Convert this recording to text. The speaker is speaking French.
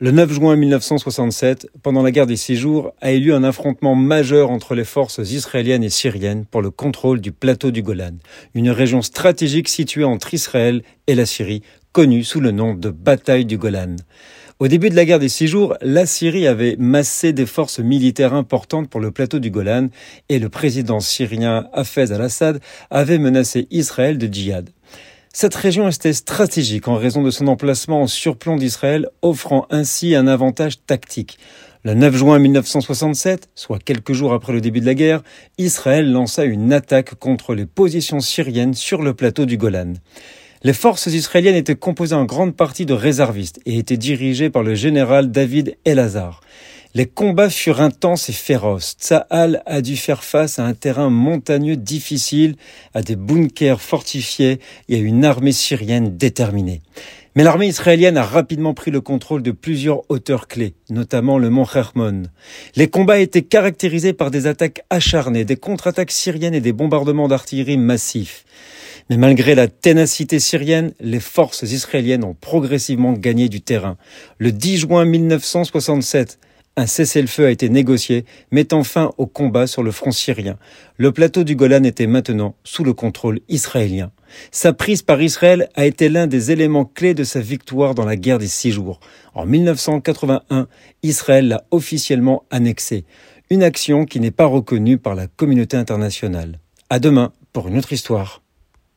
Le 9 juin 1967, pendant la guerre des Six Jours, a eu lieu un affrontement majeur entre les forces israéliennes et syriennes pour le contrôle du plateau du Golan, une région stratégique située entre Israël et la Syrie, connue sous le nom de bataille du Golan. Au début de la guerre des Six Jours, la Syrie avait massé des forces militaires importantes pour le plateau du Golan et le président syrien Hafez al-Assad avait menacé Israël de djihad. Cette région était stratégique en raison de son emplacement en surplomb d'Israël, offrant ainsi un avantage tactique. Le 9 juin 1967, soit quelques jours après le début de la guerre, Israël lança une attaque contre les positions syriennes sur le plateau du Golan. Les forces israéliennes étaient composées en grande partie de réservistes et étaient dirigées par le général David Elazar. Les combats furent intenses et féroces. Tsahal a dû faire face à un terrain montagneux difficile, à des bunkers fortifiés et à une armée syrienne déterminée. Mais l'armée israélienne a rapidement pris le contrôle de plusieurs hauteurs clés, notamment le mont Hermon. Les combats étaient caractérisés par des attaques acharnées, des contre-attaques syriennes et des bombardements d'artillerie massifs. Mais malgré la ténacité syrienne, les forces israéliennes ont progressivement gagné du terrain. Le 10 juin 1967, un cessez-le-feu a été négocié, mettant fin au combat sur le front syrien. Le plateau du Golan était maintenant sous le contrôle israélien. Sa prise par Israël a été l'un des éléments clés de sa victoire dans la guerre des six jours. En 1981, Israël l'a officiellement annexé. Une action qui n'est pas reconnue par la communauté internationale. À demain pour une autre histoire.